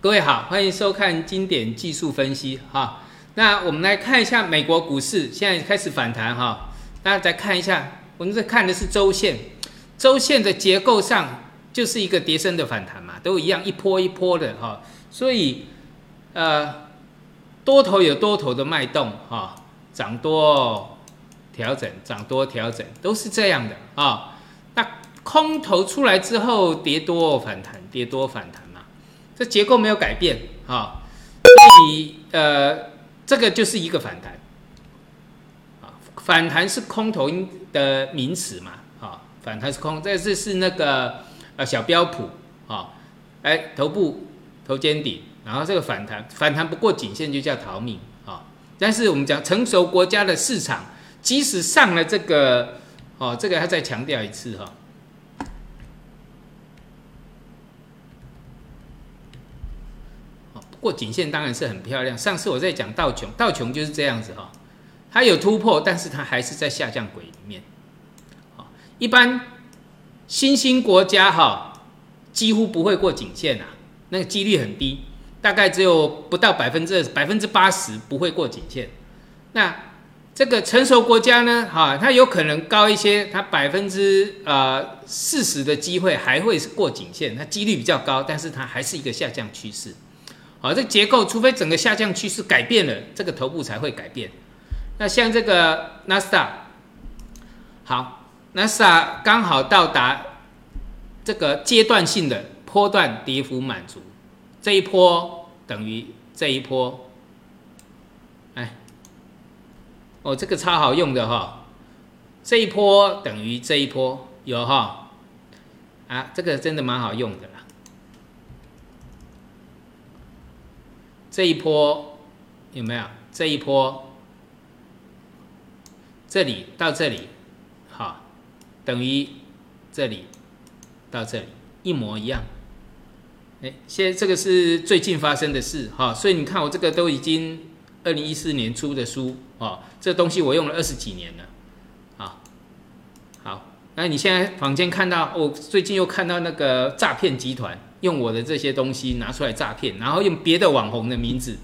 各位好，欢迎收看经典技术分析哈。那我们来看一下美国股市现在开始反弹哈。大家再看一下，我们这看的是周线，周线的结构上就是一个叠升的反弹嘛，都一样一波一波的哈。所以呃，多头有多头的脉动哈，涨多调整，涨多调整都是这样的啊。那空头出来之后跌多反弹，跌多反弹。这结构没有改变啊，所以呃，这个就是一个反弹。啊，反弹是空头的名词嘛啊，反弹是空，这是是那个呃小标普啊，哎头部头肩顶，然后这个反弹反弹不过颈线就叫逃命啊，但是我们讲成熟国家的市场，即使上了这个哦，这个还再强调一次哈。过颈线当然是很漂亮。上次我在讲道琼，道琼就是这样子哈，它有突破，但是它还是在下降轨里面。一般新兴国家哈几乎不会过颈线啊，那个几率很低，大概只有不到百分之百分之八十不会过颈线。那这个成熟国家呢，哈，它有可能高一些，它百分之呃四十的机会还会过颈线，它几率比较高，但是它还是一个下降趋势。好，这结构除非整个下降趋势改变了，这个头部才会改变。那像这个纳斯达，好，纳斯达刚好到达这个阶段性的波段跌幅满足，这一波等于这一波，哎，哦，这个超好用的哈，这一波等于这一波有哈，啊，这个真的蛮好用的。这一波有没有？这一波，这里到这里，好，等于这里到这里一模一样。哎，现在这个是最近发生的事，哈，所以你看我这个都已经二零一四年出的书，哦，这东西我用了二十几年了，啊，好，那你现在坊间看到，我最近又看到那个诈骗集团。用我的这些东西拿出来诈骗，然后用别的网红的名字，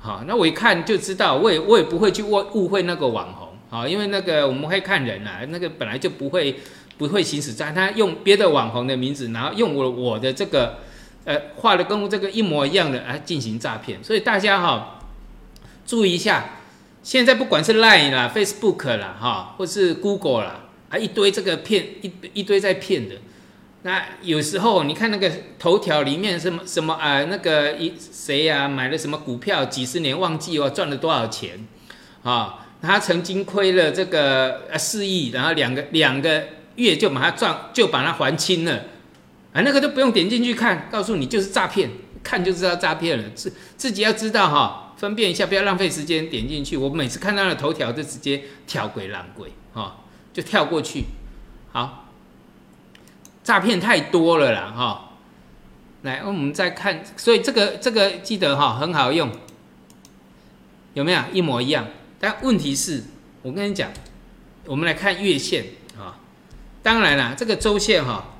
好，那我一看就知道，我也我也不会去误误会那个网红，好，因为那个我们会看人啊，那个本来就不会不会行使诈，他用别的网红的名字，然后用我我的这个呃画的跟这个一模一样的来进行诈骗，所以大家哈注意一下，现在不管是 Line 啦、Facebook 啦，哈，或是 Google 啦，还一堆这个骗一一堆在骗的。那有时候你看那个头条里面什么什么啊，那个一谁呀买了什么股票，几十年忘记哦赚了多少钱啊？他曾经亏了这个呃四亿，然后两个两个月就把它赚就把它还清了啊，那个都不用点进去看，告诉你就是诈骗，看就知道诈骗了，自自己要知道哈，分辨一下，不要浪费时间点进去。我每次看到的头条就直接跳鬼烂鬼啊，就跳过去，好。诈骗太多了啦，哈！来，我们再看，所以这个这个记得哈，很好用，有没有一模一样？但问题是，我跟你讲，我们来看月线啊，当然了，这个周线哈，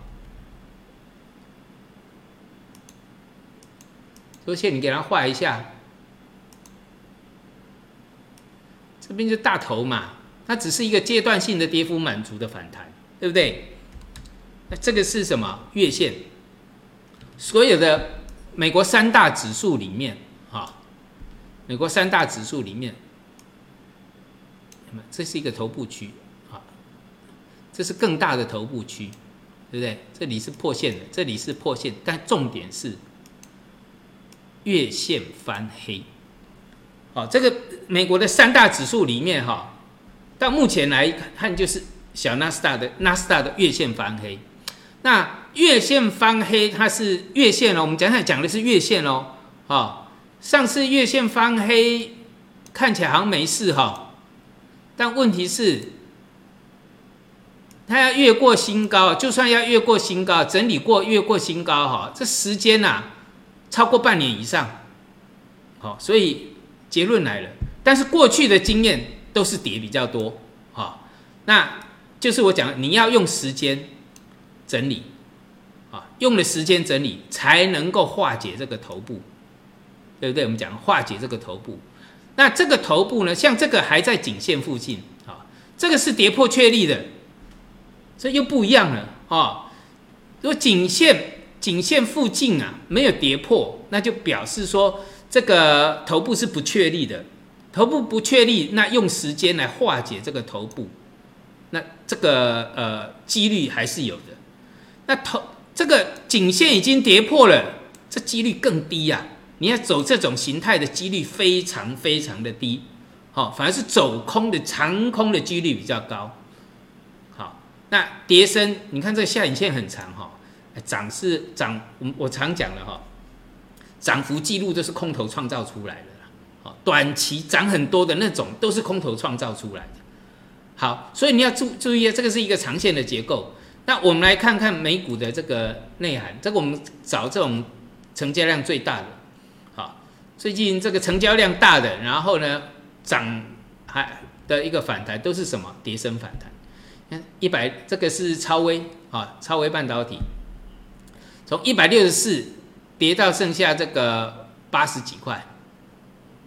周线你给它画一下，这边就大头嘛，它只是一个阶段性的跌幅满足的反弹，对不对？那这个是什么月线？所有的美国三大指数里面，哈，美国三大指数里面，那么这是一个头部区，啊，这是更大的头部区，对不对？这里是破线的，这里是破线，但重点是月线翻黑。好，这个美国的三大指数里面，哈，到目前来看，就是小纳斯达的纳斯达的月线翻黑。那月线翻黑，它是月线哦。我们讲讲讲的是月线哦。啊，上次月线翻黑看起来好像没事哈，但问题是，它要越过新高，就算要越过新高，整理过越过新高哈，这时间呐超过半年以上。好，所以结论来了。但是过去的经验都是跌比较多。好，那就是我讲，你要用时间。整理，啊，用了时间整理才能够化解这个头部，对不对？我们讲化解这个头部，那这个头部呢，像这个还在颈线附近啊，这个是跌破确立的，这又不一样了啊。如果颈线颈线附近啊没有跌破，那就表示说这个头部是不确立的，头部不确立，那用时间来化解这个头部，那这个呃几率还是有的。那头这个颈线已经跌破了，这几率更低呀。你要走这种形态的几率非常非常的低，好，反而是走空的长空的几率比较高。好，那跌升，你看这个下影线很长哈。涨是涨，我我常讲的哈，涨幅记录都是空头创造出来的。好，短期涨很多的那种都是空头创造出来的。好，所以你要注注意啊，这个是一个长线的结构。那我们来看看美股的这个内涵，这个我们找这种成交量最大的。好，最近这个成交量大的，然后呢涨还的一个反弹都是什么？跌升反弹。看一百，这个是超微啊，超微半导体。从一百六十四跌到剩下这个八十几块，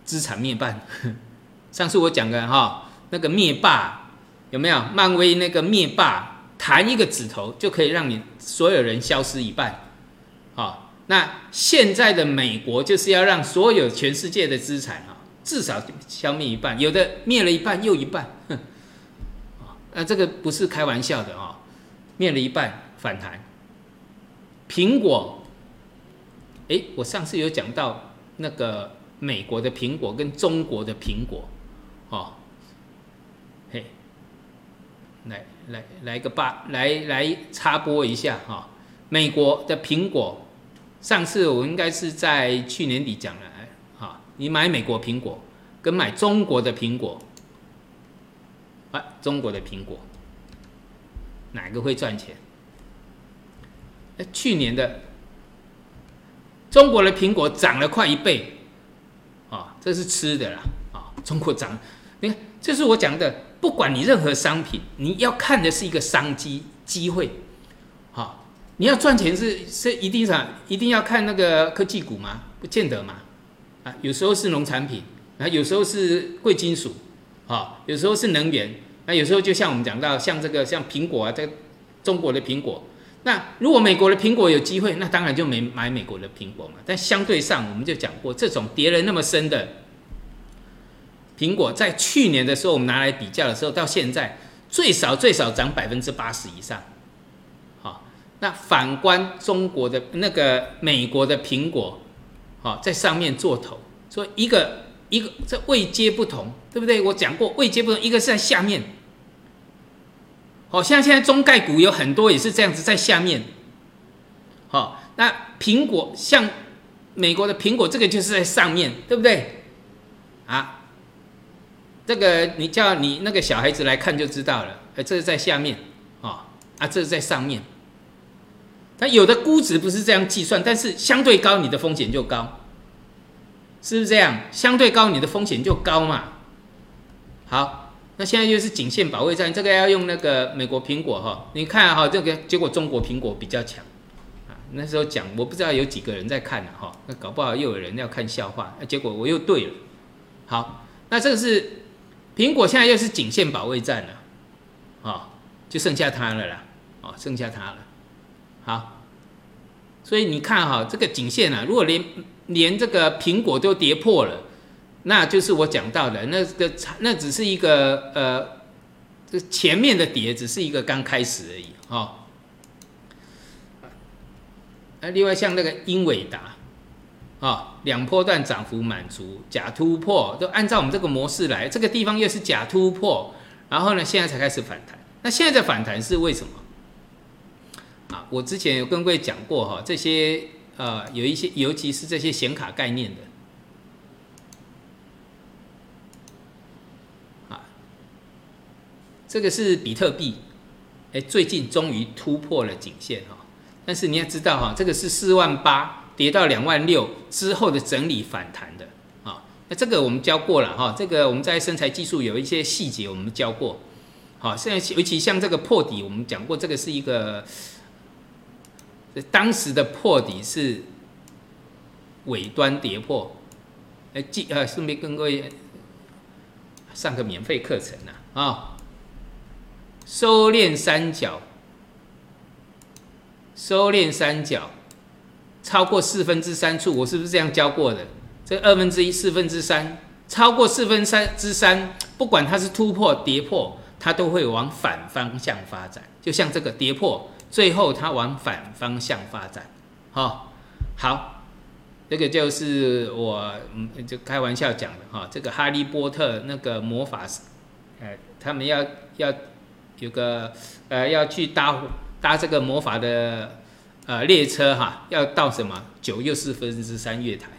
资产灭半。上次我讲的哈，那个灭霸有没有？漫威那个灭霸弹一个指头就可以让你所有人消失一半。好，那现在的美国就是要让所有全世界的资产啊，至少消灭一半，有的灭了一半又一半。那这个不是开玩笑的啊，灭了一半反弹。苹果，哎，我上次有讲到那个美国的苹果跟中国的苹果，哦，来来个八，来来插播一下哈，美国的苹果，上次我应该是在去年底讲了，哎，哈，你买美国苹果跟买中国的苹果，啊，中国的苹果，哪个会赚钱？哎去年的中国的苹果涨了快一倍，啊，这是吃的啦，啊，中国涨，你看，这是我讲的，不管你任何商品，你要看的是一个商机机会，好，你要赚钱是是一定上一定要看那个科技股吗？不见得嘛，啊，有时候是农产品，啊，有时候是贵金属，啊，有时候是能源，那有时候就像我们讲到像这个像苹果啊，这中国的苹果。那如果美国的苹果有机会，那当然就没买美国的苹果嘛。但相对上，我们就讲过，这种跌了那么深的苹果，在去年的时候，我们拿来比较的时候，到现在最少最少涨百分之八十以上。好，那反观中国的那个美国的苹果，好，在上面做头，所以一个一个这位阶不同，对不对？我讲过位阶不同，一个是在下面。好像现在中概股有很多也是这样子在下面，好，那苹果像美国的苹果，这个就是在上面对不对？啊，这个你叫你那个小孩子来看就知道了，哎，这是在下面，啊啊，这是在上面。它有的估值不是这样计算，但是相对高，你的风险就高，是不是这样？相对高，你的风险就高嘛。好。那现在就是颈线保卫战，这个要用那个美国苹果哈，你看哈，这个结果中国苹果比较强啊。那时候讲，我不知道有几个人在看呢哈，那搞不好又有人要看笑话，那结果我又对了。好，那这个是苹果现在又是颈线保卫战了，啊，就剩下它了啦，哦，剩下它了。好，所以你看哈，这个颈线啊，如果连连这个苹果都跌破了。那就是我讲到的，那个那只是一个呃，这前面的跌只是一个刚开始而已哈。那另外像那个英伟达，啊，两波段涨幅满足，假突破都按照我们这个模式来，这个地方又是假突破，然后呢现在才开始反弹。那现在的反弹是为什么？啊，我之前有跟各位讲过哈，这些呃有一些，尤其是这些显卡概念的啊。这个是比特币，哎，最近终于突破了颈线哈。但是你要知道哈，这个是四万八跌到两万六之后的整理反弹的啊。那这个我们教过了哈，这个我们在身材技术有一些细节我们教过。好，现在尤其像这个破底，我们讲过，这个是一个当时的破底是尾端跌破，哎，记呃，顺便跟各位上个免费课程呐啊，收敛三角，收敛三角超过四分之三处，我是不是这样教过的？这二分之一、四分之三，超过四分三之三，不管它是突破、跌破，它都会往反方向发展。就像这个跌破，最后它往反方向发展。好，好，这个就是我嗯，就开玩笑讲的哈。这个哈利波特那个魔法，呃，他们要要有个呃要去搭搭这个魔法的呃列车哈，要到什么九又四分之三月台。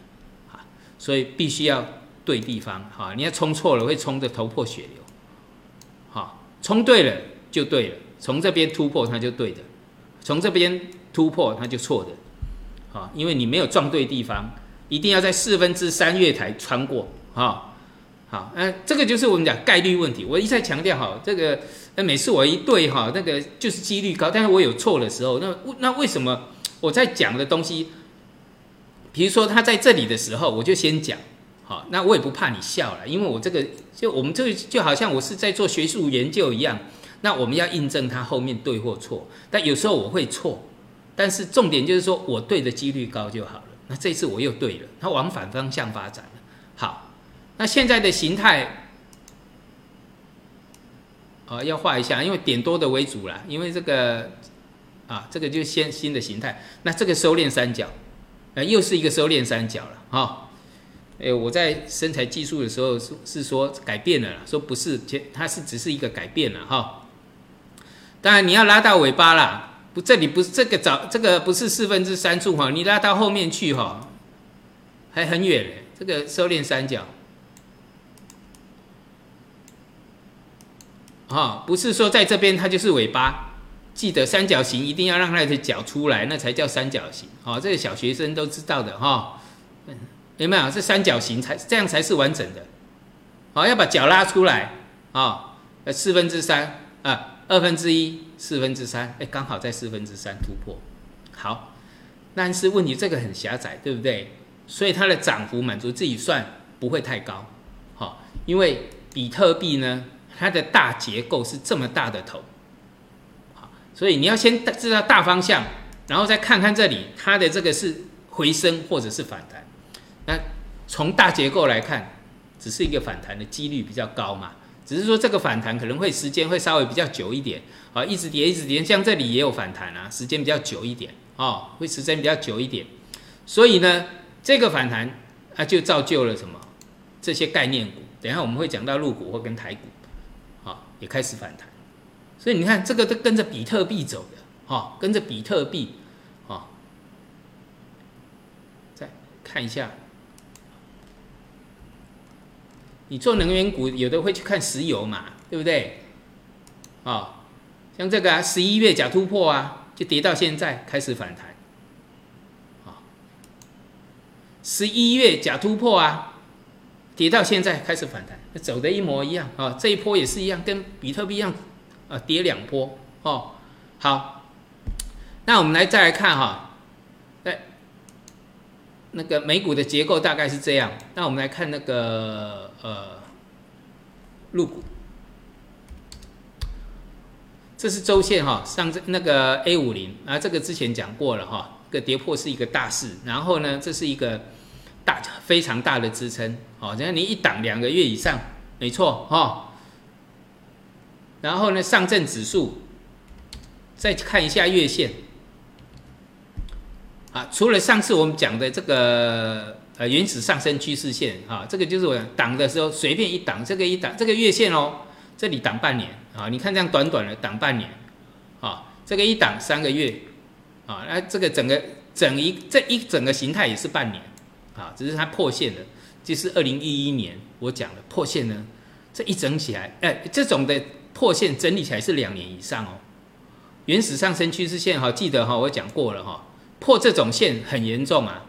所以必须要对地方，哈，你要冲错了会冲得头破血流，好，冲对了就对了，从这边突破它就对的，从这边突破它就错的，啊，因为你没有撞对地方，一定要在四分之三月台穿过，哈，好，嗯，这个就是我们讲概率问题，我一再强调哈，这个，那每次我一对哈，那个就是几率高，但是我有错的时候，那那为什么我在讲的东西？比如说他在这里的时候，我就先讲，好，那我也不怕你笑了，因为我这个就我们这个就好像我是在做学术研究一样，那我们要印证他后面对或错，但有时候我会错，但是重点就是说我对的几率高就好了。那这次我又对了，它往反方向发展了。好，那现在的形态，啊，要画一下，因为点多的为主啦，因为这个啊，这个就先新的形态，那这个收敛三角。呃，又是一个收敛三角了哈。哎，我在身材技术的时候是是说改变了啦，说不是，它是只是一个改变了哈。当然你要拉到尾巴啦，不，这里不是这个找这个不是四分之三处哈，你拉到后面去哈，还很远嘞。这个收敛三角，哈，不是说在这边它就是尾巴。记得三角形一定要让它的脚出来，那才叫三角形。哦，这个小学生都知道的哈。有没有？是三角形才这样才是完整的。好，要把脚拉出来。啊，四分之三啊，二分之一，四分之三，哎，刚好在四分之三突破。好，但是问题这个很狭窄，对不对？所以它的涨幅满足自己算不会太高。好，因为比特币呢，它的大结构是这么大的头。好所以你要先知道大方向，然后再看看这里它的这个是回升或者是反弹。那从大结构来看，只是一个反弹的几率比较高嘛，只是说这个反弹可能会时间会稍微比较久一点，啊，一直跌一直跌，像这里也有反弹啊，时间比较久一点，哦，会时间比较久一点。所以呢，这个反弹啊就造就了什么？这些概念股，等下我们会讲到陆股或跟台股，也开始反弹。所以你看，这个都跟着比特币走的，哈，跟着比特币，哈。再看一下，你做能源股，有的会去看石油嘛，对不对？啊，像这个啊，十一月假突破啊，就跌到现在开始反弹，啊，十一月假突破啊，跌到现在开始反弹，走的一模一样啊，这一波也是一样，跟比特币一样。啊，跌两波哦，好，那我们来再来看哈，哎，那个美股的结构大概是这样。那我们来看那个呃，入股，这是周线哈，上这那个 A 五零啊，这个之前讲过了哈，个跌破是一个大势，然后呢，这是一个大非常大的支撑，好，只要你一挡两个月以上，没错哈。然后呢，上证指数再看一下月线，啊，除了上次我们讲的这个呃原始上升趋势线啊，这个就是我挡的时候随便一挡，这个一挡这个月线哦，这里挡半年啊，你看这样短短的挡半年，啊，这个一挡三个月，啊，那这个整个整一这一整个形态也是半年，啊，只是它破线了，就是二零一一年我讲的破线呢，这一整起来，哎，这种的。破线整理起来是两年以上哦，原始上升趋势线哈，记得哈，我讲过了哈，破这种线很严重啊，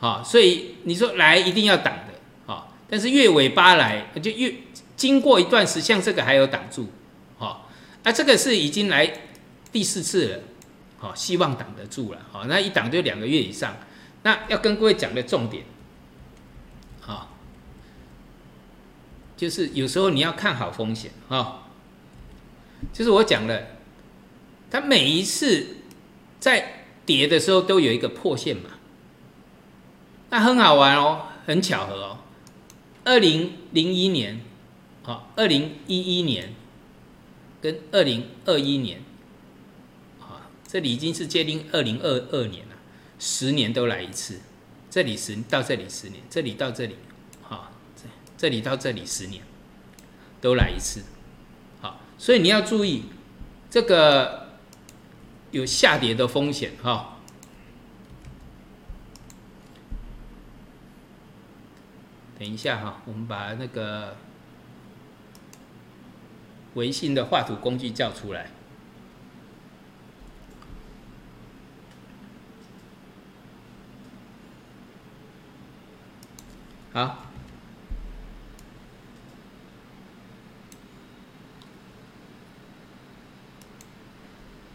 哈，所以你说来一定要挡的，好，但是越尾巴来就越经过一段时，像这个还有挡住，哈，啊这个是已经来第四次了，好，希望挡得住了，好，那一挡就两个月以上，那要跟各位讲的重点，好，就是有时候你要看好风险啊。就是我讲了，它每一次在跌的时候都有一个破线嘛，那很好玩哦，很巧合哦。二零零一年，好，二零一一年跟二零二一年，啊，这里已经是接近二零二二年了，十年都来一次，这里十到这里十年，这里到这里，这里到这里十年，都来一次。好所以你要注意，这个有下跌的风险哈。等一下哈，我们把那个微信的画图工具叫出来。好。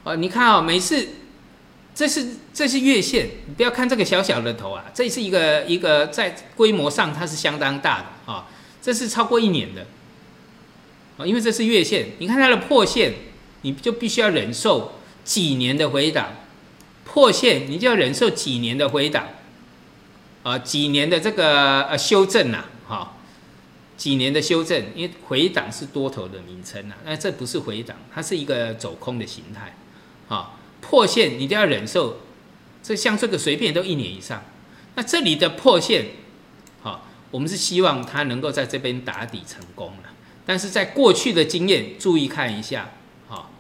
哦，你看哦，每次这是这是月线，你不要看这个小小的头啊，这是一个一个在规模上它是相当大的啊，这是超过一年的啊，因为这是月线，你看它的破线，你就必须要忍受几年的回档，破线你就要忍受几年的回档啊，几年的这个呃修正呐，哈，几年的修正，因为回档是多头的名称呐，那这不是回档，它是一个走空的形态。啊，破线你都要忍受，这像这个随便都一年以上。那这里的破线，好，我们是希望它能够在这边打底成功了。但是在过去的经验，注意看一下，好，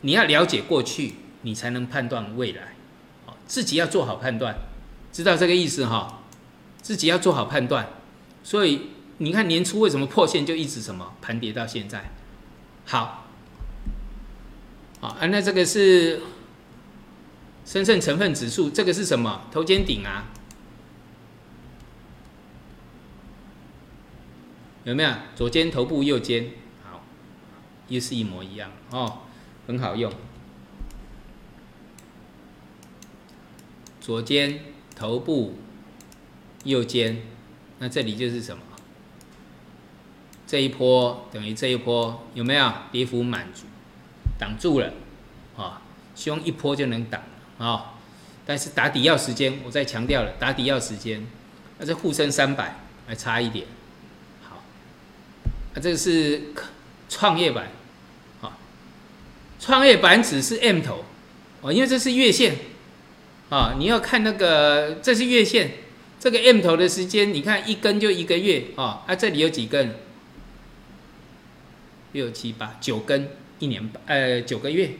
你要了解过去，你才能判断未来。好，自己要做好判断，知道这个意思哈？自己要做好判断。所以你看年初为什么破线就一直什么盘跌到现在？好。啊，那这个是深圳成分指数，这个是什么？头肩顶啊，有没有？左肩头部，右肩，好，又是一模一样哦，很好用。左肩头部，右肩，那这里就是什么？这一波等于这一波有没有跌幅满足？挡住了，啊，希望一波就能挡啊，但是打底要时间，我再强调了，打底要时间，那这沪深三百还差一点，好，啊，这个是创业板，啊，创业板只是 M 头，哦，因为这是月线，啊，你要看那个这是月线，这个 M 头的时间，你看一根就一个月，啊，啊，这里有几根？六七八九根。一年，呃，九个月，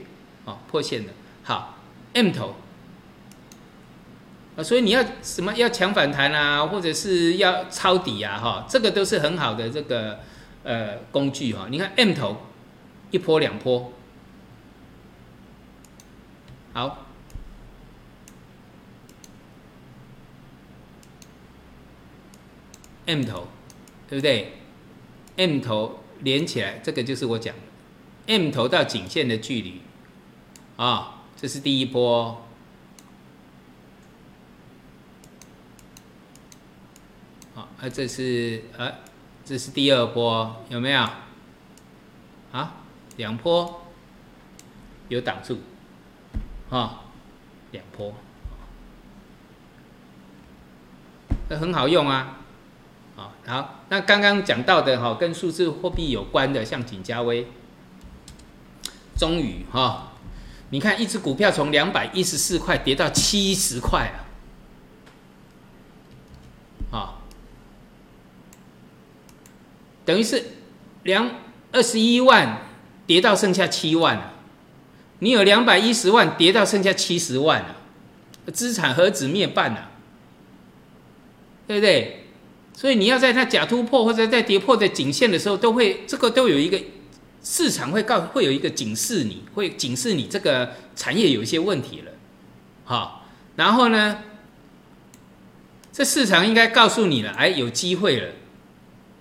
哦，破线的，好，M 头，啊，所以你要什么要强反弹啊，或者是要抄底啊，哈，这个都是很好的这个呃工具哈。你看 M 头，一波两波，好，M 头，对不对？M 头连起来，这个就是我讲。M 头到颈线的距离，啊，这是第一波，啊，这是呃，这是第二波，有没有？啊，两波。有挡住，啊，两波，那很好用啊，啊，好，那刚刚讲到的哈，跟数字货币有关的，像锦嘉威。终于哈，你看一只股票从两百一十四块跌到七十块啊，啊，等于是两二十一万跌到剩下七万了。你有两百一十万跌到剩下七十万了，资产何止灭半啊，对不对？所以你要在它假突破或者在跌破的颈线的时候，都会这个都有一个。市场会告会有一个警示，你会警示你这个产业有一些问题了，好，然后呢，这市场应该告诉你了，哎，有机会了，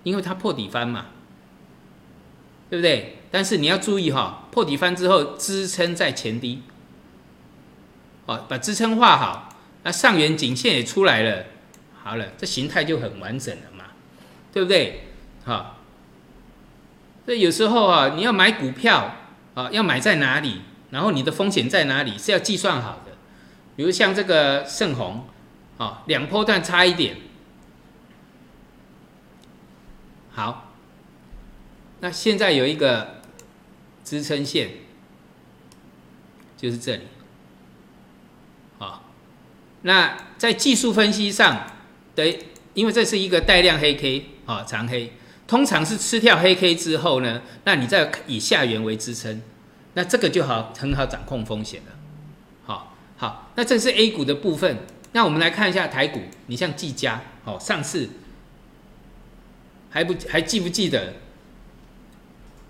因为它破底翻嘛，对不对？但是你要注意哈，破底翻之后支撑在前低，哦，把支撑画好，那上缘颈线也出来了，好了，这形态就很完整了嘛，对不对？好。所以有时候啊，你要买股票啊，要买在哪里，然后你的风险在哪里，是要计算好的。比如像这个盛虹，啊，两波段差一点，好，那现在有一个支撑线，就是这里，啊，那在技术分析上，对，因为这是一个带量黑 K 啊，长黑，通常是吃掉黑 K 之后呢，那你再以下缘为支撑，那这个就好，很好掌控风险了，好，好，那这是 A 股的部分，那我们来看一下台股，你像技嘉，哦，上次还不还记不记得？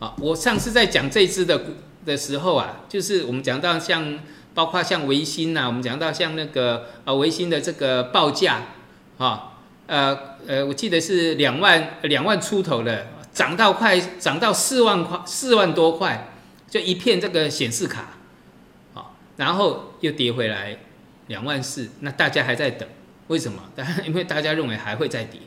啊，我上次在讲这支的的时候啊，就是我们讲到像包括像维新呐，我们讲到像那个啊维新的这个报价啊，呃呃，我记得是两万两万出头的，涨到快涨到四万块四万多块，就一片这个显示卡，啊，然后又跌回来两万四，那大家还在等，为什么？因为大家认为还会再跌，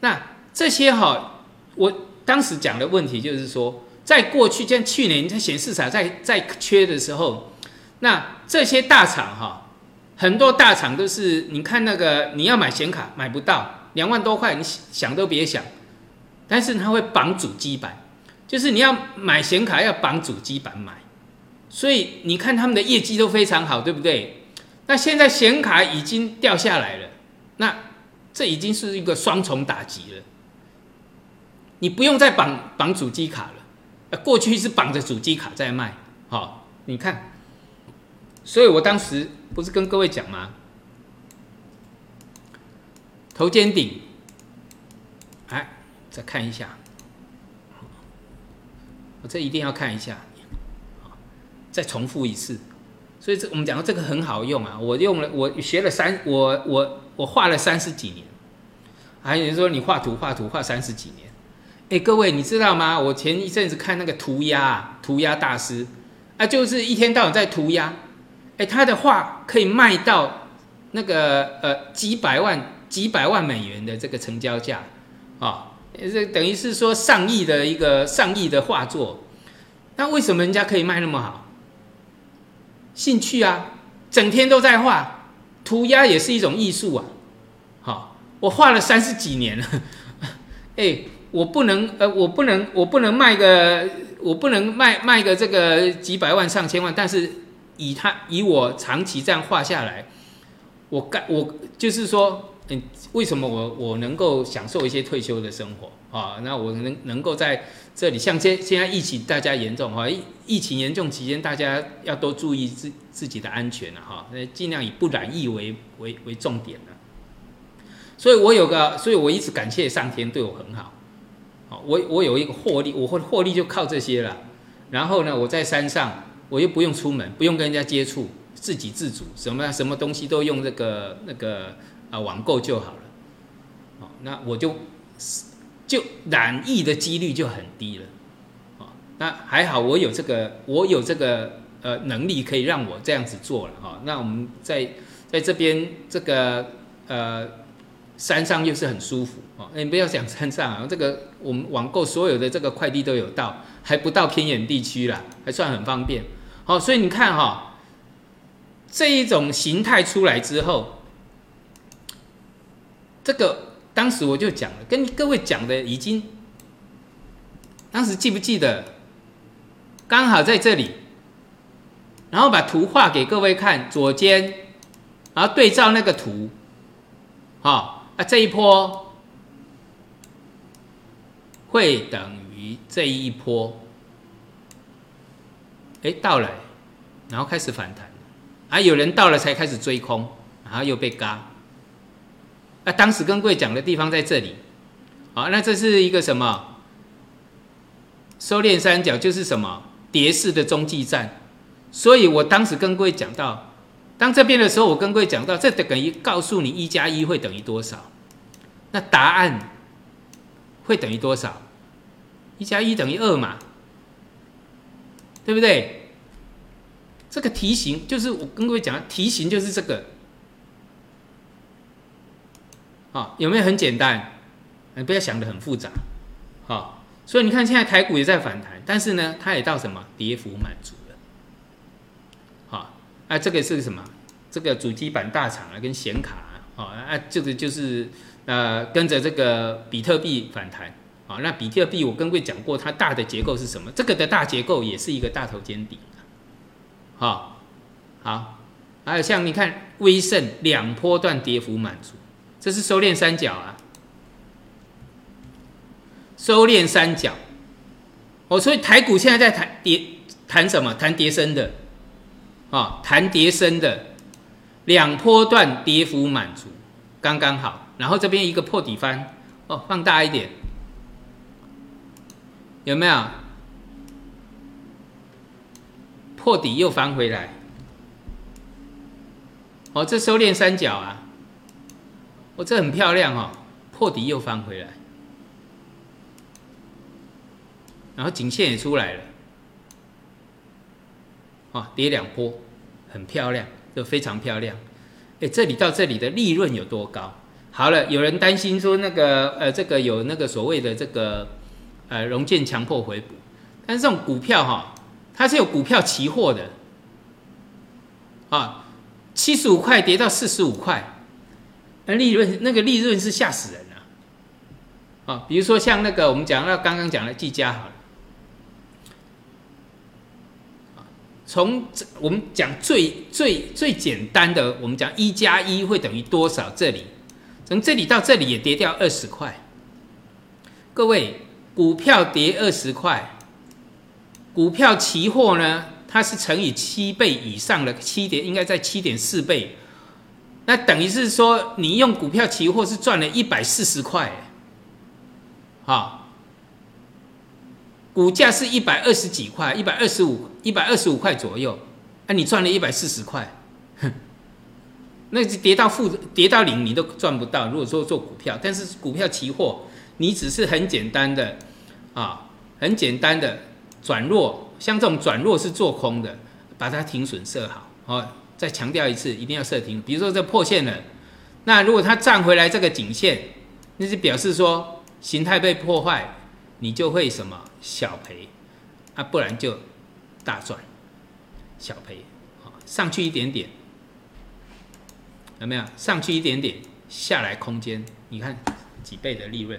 那。这些哈，我当时讲的问题就是说，在过去像去年在显示卡在在缺的时候，那这些大厂哈，很多大厂都是你看那个你要买显卡买不到两万多块，你想都别想。但是它会绑主机板，就是你要买显卡要绑主机板买，所以你看他们的业绩都非常好，对不对？那现在显卡已经掉下来了，那这已经是一个双重打击了。你不用再绑绑主机卡了，过去是绑着主机卡在卖，好，你看，所以我当时不是跟各位讲吗？头肩顶，哎，再看一下，我这一定要看一下，再重复一次，所以这我们讲到这个很好用啊，我用了，我学了三，我我我画了三十几年，还有人说你画图画图画三十几年。哎，各位，你知道吗？我前一阵子看那个涂鸦，涂鸦大师，啊，就是一天到晚在涂鸦。他的画可以卖到那个呃几百万、几百万美元的这个成交价，啊，这等于是说上亿的一个上亿的画作。那为什么人家可以卖那么好？兴趣啊，整天都在画，涂鸦也是一种艺术啊。好，我画了三十几年了，哎。我不能，呃，我不能，我不能卖个，我不能卖卖个这个几百万上千万，但是以他以我长期这样画下来，我干我就是说，嗯，为什么我我能够享受一些退休的生活啊？那我能能够在这里，像现现在疫情大家严重哈，疫疫情严重期间，大家要多注意自自己的安全了哈，那尽量以不染疫为为为重点了。所以我有个，所以我一直感谢上天对我很好。我我有一个获利，我获获利就靠这些了。然后呢，我在山上，我又不用出门，不用跟人家接触，自给自足，什么什么东西都用这个那个啊网购就好了。哦，那我就就染疫的几率就很低了。哦，那还好，我有这个我有这个呃能力可以让我这样子做了。哈，那我们在在这边这个呃。山上又是很舒服哦，你不要讲山上啊，这个我们网购所有的这个快递都有到，还不到偏远地区啦，还算很方便。好，所以你看哈，这一种形态出来之后，这个当时我就讲了，跟各位讲的已经，当时记不记得？刚好在这里，然后把图画给各位看，左肩，然后对照那个图，好。啊，这一波会等于这一波，哎，到了，然后开始反弹，啊，有人到了才开始追空，然后又被嘎。那当时跟各位讲的地方在这里，好，那这是一个什么？收敛三角就是什么？蝶式的中继站，所以我当时跟各位讲到。当这边的时候，我跟各位讲到，这等于告诉你一加一会等于多少？那答案会等于多少？一加一等于二嘛，对不对？这个题型就是我跟各位讲，题型就是这个。好，有没有很简单？你不要想的很复杂。好，所以你看现在台股也在反弹，但是呢，它也到什么跌幅满足了。好，啊，这个是什么？这个主机板大厂啊，跟显卡啊，啊，这个就是呃跟着这个比特币反弹。啊，那比特币我跟各位讲过，它大的结构是什么？这个的大结构也是一个大头肩顶。好，好，还有像你看威盛两波段跌幅满足，这是收敛三角啊。收敛三角，哦，所以台股现在在谈跌，谈什么？谈跌升的，啊，谈跌升的，两波段跌幅满足，刚刚好。然后这边一个破底翻，哦，放大一点，有没有？破底又翻回来，哦，这收敛三角啊，哦，这很漂亮哦，破底又翻回来。然后颈线也出来了，啊，跌两波，很漂亮，就非常漂亮。哎，这里到这里的利润有多高？好了，有人担心说那个呃，这个有那个所谓的这个呃融券强迫回补，但是这种股票哈，它是有股票期货的，啊，七十五块跌到四十五块，那利润那个利润是吓死人了，啊，比如说像那个我们讲到刚刚讲的技嘉好了。从我们讲最最最简单的，我们讲一加一会等于多少？这里从这里到这里也跌掉二十块。各位，股票跌二十块，股票期货呢，它是乘以七倍以上的七点，应该在七点四倍。那等于是说，你用股票期货是赚了一百四十块，好。股价是一百二十几块，一百二十五，一百二十五块左右，啊，你赚了一百四十块，哼，那跌到负，跌到零，你都赚不到。如果说做股票，但是股票期货，你只是很简单的，啊，很简单的转弱，像这种转弱是做空的，把它停损设好，哦，再强调一次，一定要设停。比如说这破线了，那如果它站回来这个颈线，那就表示说形态被破坏。你就会什么小赔，啊，不然就大赚，小赔，啊，上去一点点，有没有？上去一点点，下来空间，你看几倍的利润，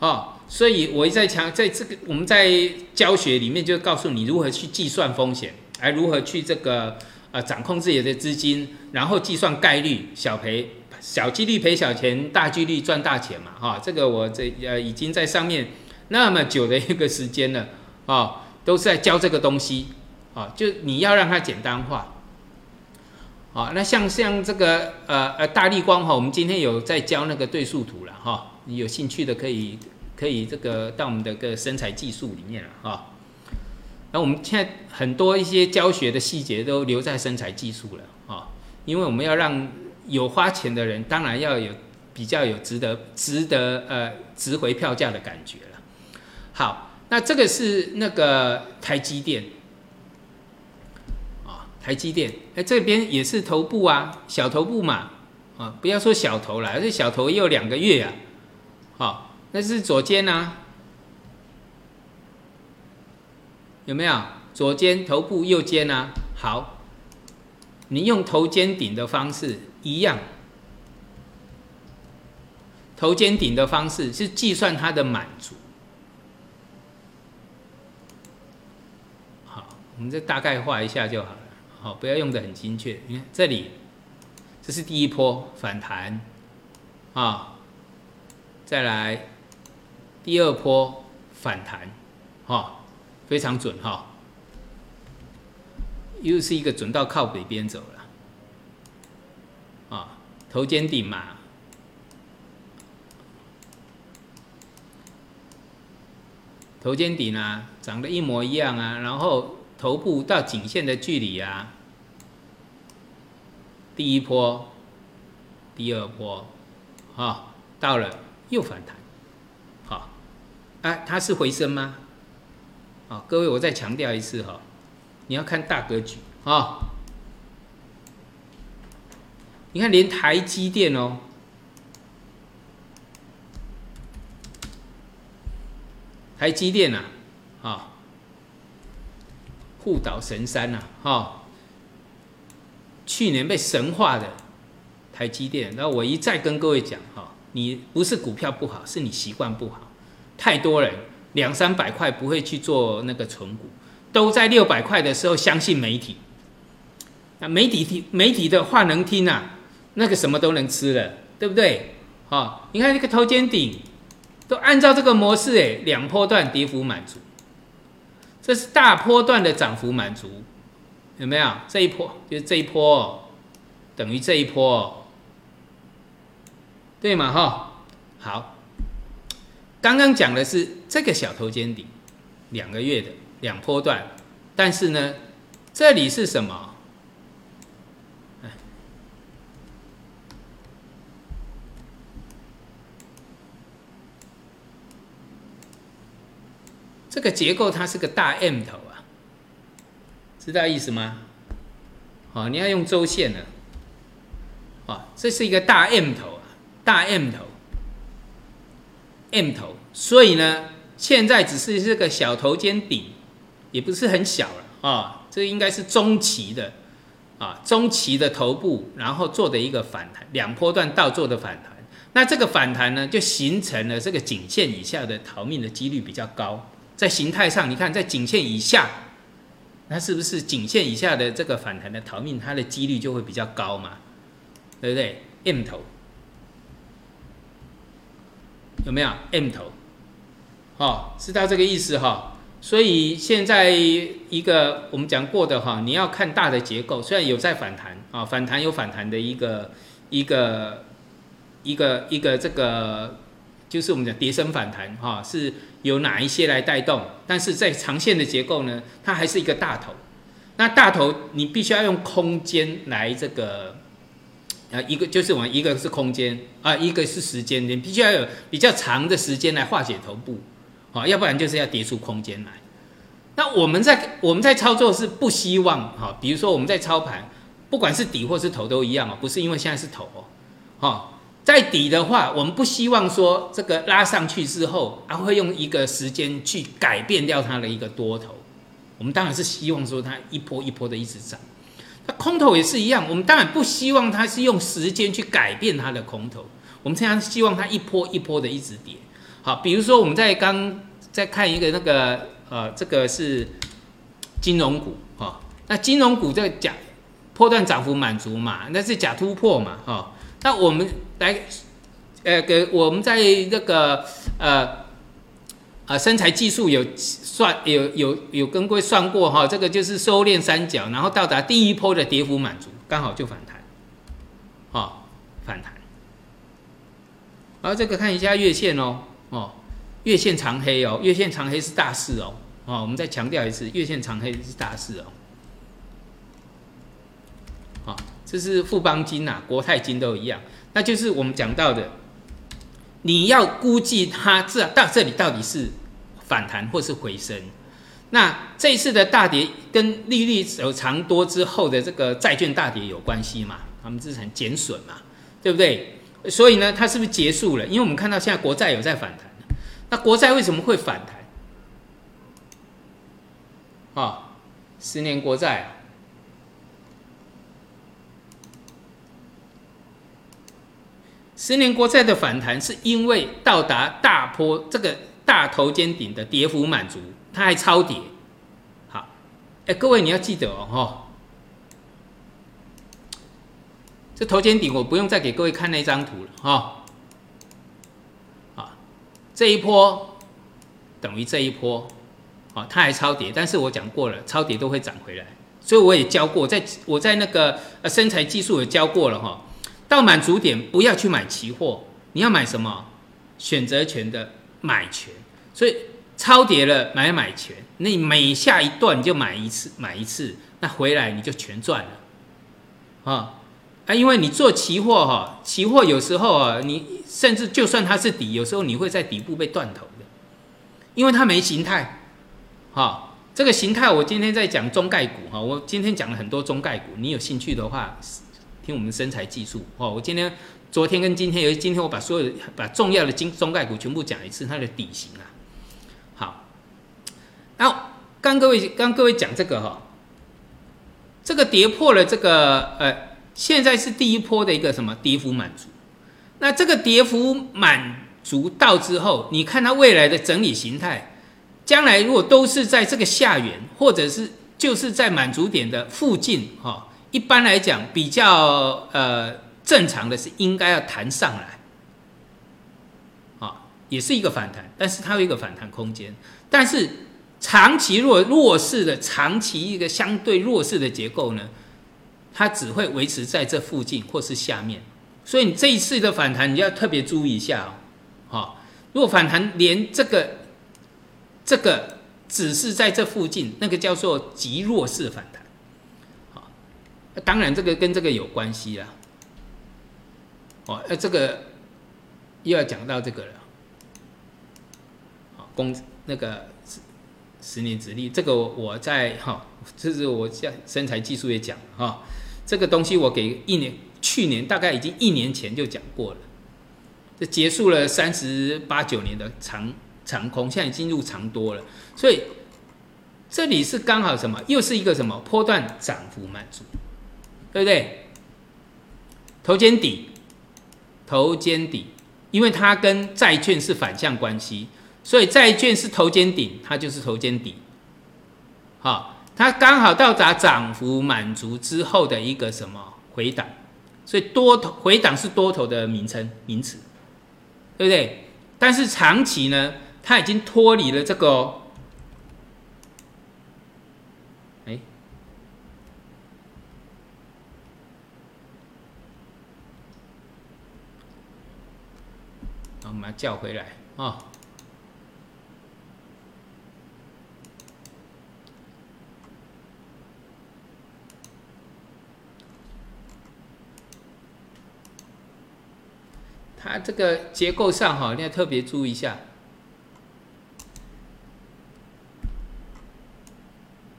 哦，所以我一再强，在这个我们在教学里面就告诉你如何去计算风险，而，如何去这个呃掌控自己的资金，然后计算概率，小赔。小几率赔小钱，大几率赚大钱嘛，哈，这个我这呃已经在上面那么久的一个时间了，啊，都是在教这个东西，啊，就你要让它简单化，啊，那像像这个呃呃大力光哈，我们今天有在教那个对数图了，哈，你有兴趣的可以可以这个到我们的个身材技术里面了，哈，那我们现在很多一些教学的细节都留在身材技术了，啊，因为我们要让。有花钱的人，当然要有比较有值得、值得呃值回票价的感觉了。好，那这个是那个台积电啊，台积电，哎，这边也是头部啊，小头部嘛，啊，不要说小头了，这小头也有两个月啊，好，那是左肩啊，有没有？左肩头部，右肩啊，好，你用头肩顶的方式。一样，头肩顶的方式是计算它的满足。好，我们再大概画一下就好了。好，不要用的很精确。你看这里，这是第一波反弹，啊，再来第二波反弹，哈，非常准哈，又是一个准到靠北边走了。啊头肩顶嘛，头肩顶啊，长得一模一样啊，然后头部到颈线的距离啊，第一波，第二波，哈，到了又反弹，好，啊，它是回升吗？啊，各位，我再强调一次哈，你要看大格局。啊。你看，连台积电哦，台积电呐，啊，护岛神山呐，哈，去年被神化的台积电，那我一再跟各位讲哈，你不是股票不好，是你习惯不好，太多人两三百块不会去做那个存股，都在六百块的时候相信媒体，那媒体媒体的话能听啊，那个什么都能吃了，对不对？啊，你看这个头肩顶。都按照这个模式，哎，两波段跌幅满足，这是大波段的涨幅满足，有没有？这一波就是这一波，等于这一波，对嘛？哈，好，刚刚讲的是这个小头肩顶，两个月的两波段，但是呢，这里是什么？这个结构它是个大 M 头啊，知道意思吗？好，你要用周线的，啊，这是一个大 M 头，大 M 头，M 头，所以呢，现在只是这个小头肩顶，也不是很小了啊，这应该是中期的啊，中期的头部，然后做的一个反弹，两波段倒做的反弹，那这个反弹呢，就形成了这个颈线以下的逃命的几率比较高。在形态上，你看在颈线以下，那是不是颈线以下的这个反弹的逃命，它的几率就会比较高嘛？对不对？M 头有没有 M 头？哦，知道这个意思哈。所以现在一个我们讲过的哈，你要看大的结构，虽然有在反弹啊，反弹有反弹的一个一个一个一个这个。就是我们讲叠升反弹，哈，是由哪一些来带动？但是在长线的结构呢，它还是一个大头。那大头你必须要用空间来这个，啊，一个就是我们一个是空间啊，一个是时间，你必须要有比较长的时间来化解头部，好，要不然就是要叠出空间来。那我们在我们在操作是不希望，哈，比如说我们在操盘，不管是底或是头都一样哦，不是因为现在是头哦，哈。在底的话，我们不希望说这个拉上去之后，啊会用一个时间去改变掉它的一个多头。我们当然是希望说它一波一波的一直涨。那空头也是一样，我们当然不希望它是用时间去改变它的空头。我们常常希望它一波一波的一直跌。好，比如说我们在刚在看一个那个呃，这个是金融股哈。那金融股这个假破断涨幅满足嘛，那是假突破嘛哈。那我们来，呃，给我们在那个呃，啊，身材技术有算有有有跟各位算过哈，这个就是收敛三角，然后到达第一波的跌幅满足，刚好就反弹，哦，反弹。然后这个看一下月线哦，哦，月线长黑哦，月线长黑是大势哦，哦，我们再强调一次，月线长黑是大势哦。这是富邦金呐，国泰金都一样，那就是我们讲到的，你要估计它这到这里到底是反弹或是回升。那这一次的大跌跟利率有长多之后的这个债券大跌有关系嘛？他们资产减损嘛，对不对？所以呢，它是不是结束了？因为我们看到现在国债有在反弹，那国债为什么会反弹？啊，十年国债。十年国债的反弹是因为到达大坡这个大头肩顶的跌幅满足，它还超跌。好，哎，各位你要记得哦，哈，这头肩顶我不用再给各位看那张图了，哈。啊，这一波等于这一波，啊，它还超跌，但是我讲过了，超跌都会涨回来，所以我也教过，在我在那个呃身材技术也教过了，哈。到满足点不要去买期货，你要买什么？选择权的买权。所以超跌了买买权，那每下一段就买一次，买一次，那回来你就全赚了。啊啊，因为你做期货哈，期货有时候啊，你甚至就算它是底，有时候你会在底部被断头的，因为它没形态。哈，这个形态我今天在讲中概股哈，我今天讲了很多中概股，你有兴趣的话。听我们身材技术哦，我今天、昨天跟今天，由于今天我把所有把重要的金中概股全部讲一次，它的底型啊。好，刚各位刚各位讲这个哈，这个跌破了这个呃，现在是第一波的一个什么跌幅满足，那这个跌幅满足到之后，你看它未来的整理形态，将来如果都是在这个下缘，或者是就是在满足点的附近哈，一般来讲比较呃正常的是应该要弹上来，啊，也是一个反弹，但是它有一个反弹空间，但是。长期弱弱势的长期一个相对弱势的结构呢，它只会维持在这附近或是下面，所以你这一次的反弹你要特别注意一下哦。好，如果反弹连这个这个只是在这附近，那个叫做极弱势反弹。好，当然这个跟这个有关系啦。哦，那这个又要讲到这个了。好，公那个。十年之力，这个我在哈，这是我在身材技术也讲哈，这个东西我给一年，去年大概已经一年前就讲过了，这结束了三十八九年的长长空，现在进入长多了，所以这里是刚好什么，又是一个什么波段涨幅满足，对不对？头肩底，头肩底，因为它跟债券是反向关系。所以债券是头肩顶，它就是头肩底，好，它刚好到达涨幅满足之后的一个什么回档，所以多头回档是多头的名称名词，对不对？但是长期呢，它已经脱离了这个，我们叫回来啊。它这个结构上哈，你要特别注意一下。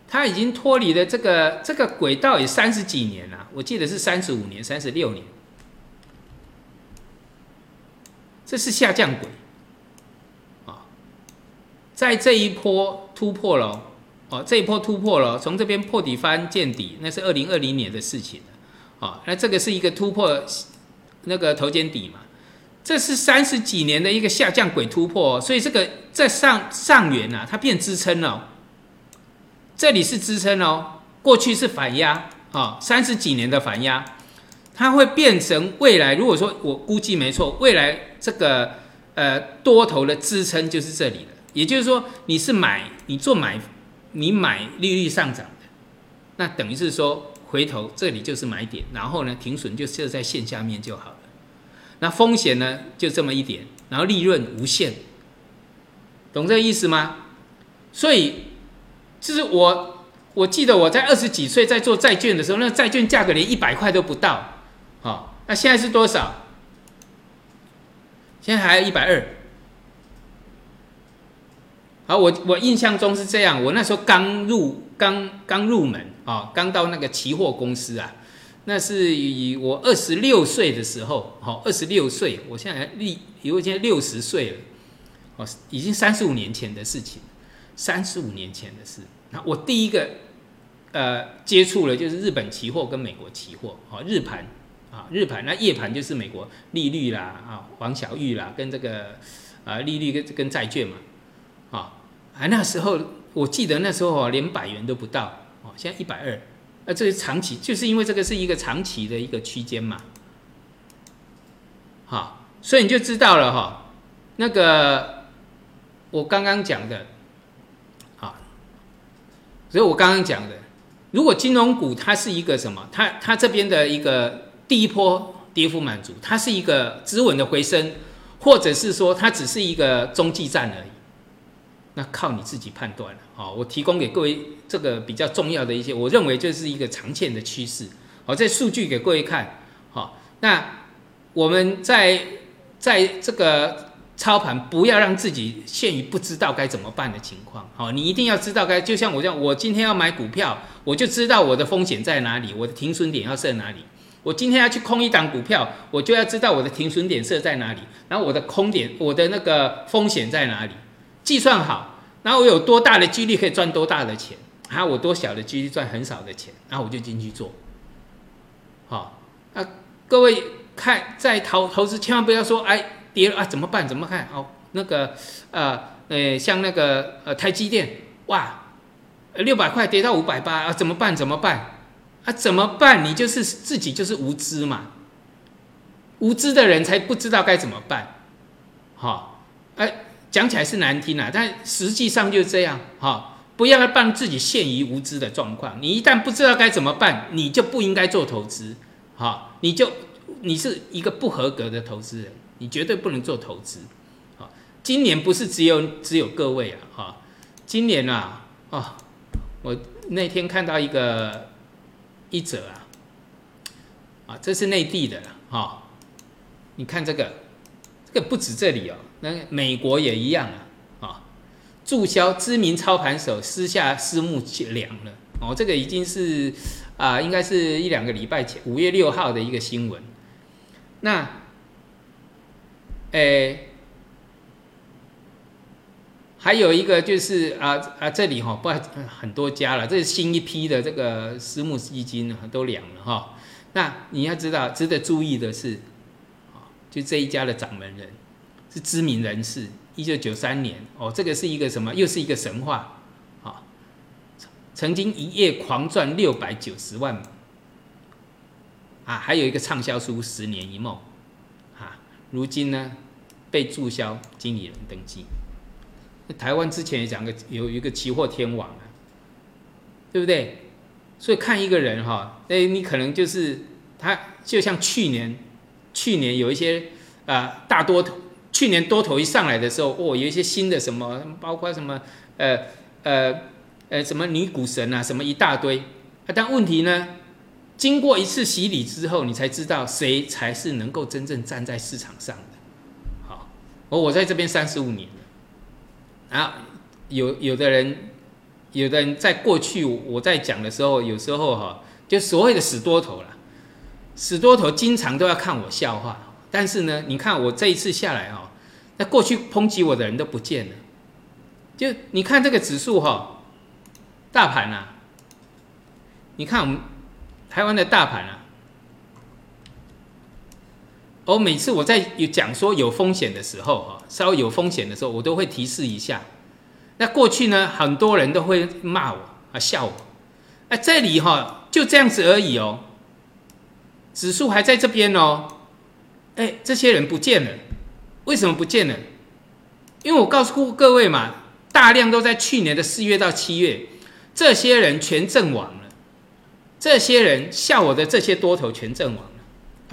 它已经脱离了这个这个轨道也三十几年了，我记得是三十五年、三十六年。这是下降轨啊，在这一波突破了哦，这一波突破了，从这边破底翻见底，那是二零二零年的事情啊，那这个是一个突破那个头肩底嘛。这是三十几年的一个下降轨突破，所以这个在上上缘啊，它变支撑了。这里是支撑哦，过去是反压啊，三十几年的反压，它会变成未来。如果说我估计没错，未来这个呃多头的支撑就是这里了。也就是说，你是买，你做买，你买利率上涨的，那等于是说回头这里就是买点，然后呢停损就设在线下面就好了。那风险呢，就这么一点，然后利润无限，懂这个意思吗？所以，就是我，我记得我在二十几岁在做债券的时候，那债券价格连一百块都不到，好，那现在是多少？现在还有一百二。好，我我印象中是这样，我那时候刚入，刚刚入门啊，刚到那个期货公司啊。那是以我二十六岁的时候，好，二十六岁，我现在立，因为现在六十岁了，哦，已经三十五年前的事情，三十五年前的事。那我第一个呃接触了就是日本期货跟美国期货，哦，日盘啊，日盘，那夜盘就是美国利率啦，啊，黄小玉啦，跟这个啊利率跟跟债券嘛，啊，啊那时候我记得那时候连百元都不到，哦，现在一百二。那这是长期，就是因为这个是一个长期的一个区间嘛，好，所以你就知道了哈。那个我刚刚讲的，好，所以我刚刚讲的，如果金融股它是一个什么，它它这边的一个第一波跌幅满足，它是一个止稳的回升，或者是说它只是一个中继站而已。那靠你自己判断了，好，我提供给各位这个比较重要的一些，我认为就是一个长线的趋势，好，这数据给各位看，好，那我们在在这个操盘，不要让自己陷于不知道该怎么办的情况，好，你一定要知道该，就像我这样，我今天要买股票，我就知道我的风险在哪里，我的停损点要设哪里，我今天要去空一档股票，我就要知道我的停损点设在哪里，然后我的空点，我的那个风险在哪里。计算好，然后我有多大的几率可以赚多大的钱，还有我多小的几率赚很少的钱，然后我就进去做。好，那各位看在投投资，千万不要说哎跌了啊怎么办？怎么看？哦，那个呃呃像那个呃台积电哇，六百块跌到五百八啊怎么办？怎么办？啊怎么办？你就是自己就是无知嘛，无知的人才不知道该怎么办。好，哎。讲起来是难听啊，但实际上就这样哈，不要让自己陷于无知的状况。你一旦不知道该怎么办，你就不应该做投资，哈，你就你是一个不合格的投资人，你绝对不能做投资。好，今年不是只有只有各位啊，哈，今年啊，哦，我那天看到一个一折啊，啊，这是内地的了，哈，你看这个，这个不止这里哦。那美国也一样啊，啊，注销知名操盘手私下私募粮了哦，这个已经是啊，应该是一两个礼拜前五月六号的一个新闻。那，诶，还有一个就是啊啊，这里哈不很多家了，这是新一批的这个私募基金都凉了哈。那你要知道，值得注意的是，啊，就这一家的掌门人。是知名人士，一九九三年哦，这个是一个什么？又是一个神话啊！曾经一夜狂赚六百九十万啊，还有一个畅销书《十年一梦》啊，如今呢被注销经理人登记。台湾之前也讲个有一个期货天王啊，对不对？所以看一个人哈，哎，你可能就是他，就像去年，去年有一些啊大多头。去年多头一上来的时候，哦，有一些新的什么，包括什么，呃呃呃，什么女股神啊，什么一大堆。但问题呢，经过一次洗礼之后，你才知道谁才是能够真正站在市场上的。好，我我在这边三十五年，然后有有的人，有的人在过去我在讲的时候，有时候哈，就所谓的死多头了，死多头经常都要看我笑话。但是呢，你看我这一次下来哦，那过去抨击我的人都不见了。就你看这个指数哈，大盘啊，你看我们台湾的大盘啊，我每次我在有讲说有风险的时候哈，稍微有风险的时候，我都会提示一下。那过去呢，很多人都会骂我啊，笑我。哎，这里哈就这样子而已哦，指数还在这边哦。哎，这些人不见了，为什么不见了？因为我告诉各位嘛，大量都在去年的四月到七月，这些人全阵亡了。这些人笑我的这些多头全阵亡。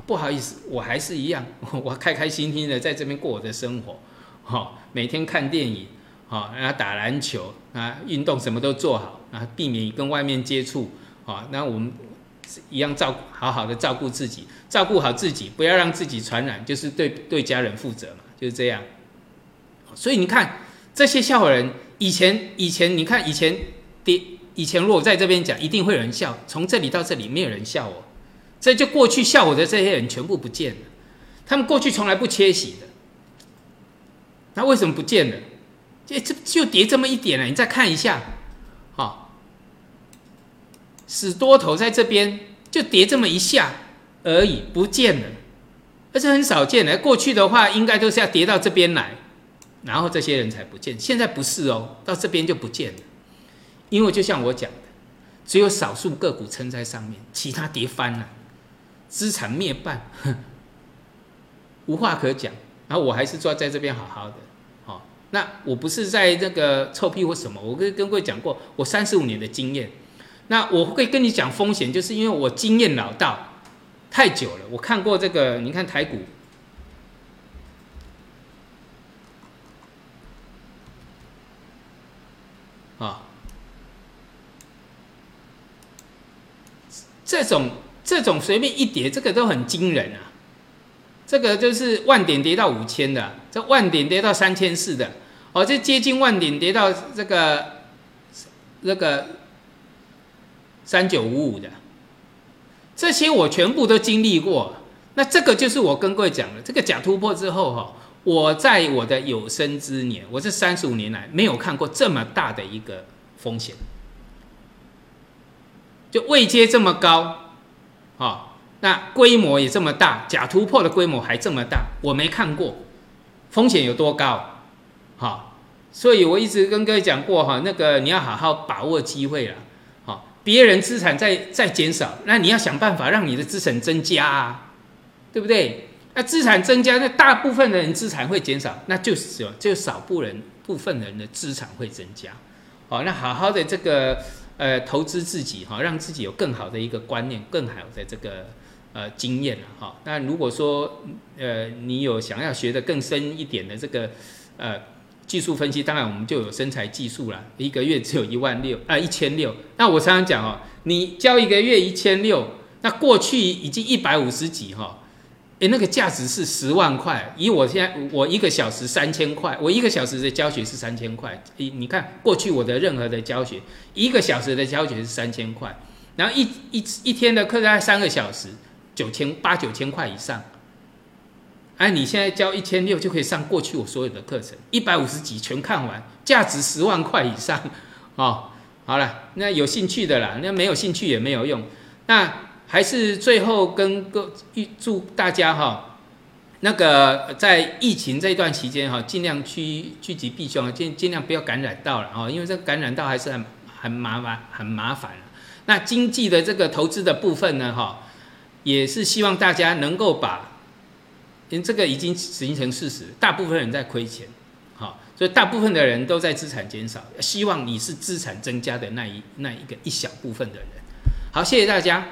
不好意思，我还是一样，我开开心心的在这边过我的生活，哈，每天看电影，哈，然后打篮球啊，运动什么都做好啊，避免跟外面接触，啊，那我们。一样照好好的照顾自己，照顾好自己，不要让自己传染，就是对对家人负责嘛，就是这样。所以你看这些笑话人，以前以前你看以前跌，以前如果在这边讲，一定会有人笑。从这里到这里，没有人笑我，这就过去笑我的这些人全部不见了。他们过去从来不缺席的，那为什么不见了？这这就跌这么一点了，你再看一下，好。死多头在这边就跌这么一下而已，不见了，而且很少见的。过去的话，应该都是要跌到这边来，然后这些人才不见。现在不是哦，到这边就不见了。因为就像我讲的，只有少数个股撑在上面，其他跌翻了，资产灭半，无话可讲。然后我还是坐在这边好好的，好。那我不是在那个臭屁或什么，我跟跟各位讲过，我三十五年的经验。那我会跟你讲风险，就是因为我经验老道，太久了。我看过这个，你看台股，啊，这种这种随便一跌，这个都很惊人啊。这个就是万点跌到五千的，这万点跌到三千四的，哦，这接近万点跌到这个那个。三九五五的，这些我全部都经历过。那这个就是我跟各位讲的，这个假突破之后哈，我在我的有生之年，我这三十五年来没有看过这么大的一个风险，就位阶这么高，啊，那规模也这么大，假突破的规模还这么大，我没看过，风险有多高，好，所以我一直跟各位讲过哈，那个你要好好把握机会了，好，别人资产在在减少，那你要想办法让你的资产增加啊，对不对？那资产增加，那大部分的人资产会减少，那就是就少部人部分人的资产会增加，好，那好好的这个。呃，投资自己哈，让自己有更好的一个观念，更好的这个呃经验了哈。那如果说呃你有想要学的更深一点的这个呃技术分析，当然我们就有生财技术了，一个月只有一万六啊一千六。那我常常讲哦，你交一个月一千六，那过去已经一百五十几哈。诶，那个价值是十万块，以我现在我一个小时三千块，我一个小时的教学是三千块。你你看过去我的任何的教学，一个小时的教学是三千块，然后一一一天的课大概三个小时，九千八九千块以上。哎，你现在交一千六就可以上过去我所有的课程，一百五十几全看完，价值十万块以上。哦，好了，那有兴趣的啦，那没有兴趣也没有用。那。还是最后跟各预祝大家哈，那个在疫情这一段期间哈，尽量趋趋吉避凶，尽尽量不要感染到了哈，因为这感染到还是很很麻烦很麻烦那经济的这个投资的部分呢哈，也是希望大家能够把，因为这个已经形成事实，大部分人在亏钱，好，所以大部分的人都在资产减少，希望你是资产增加的那一那一个一小部分的人。好，谢谢大家。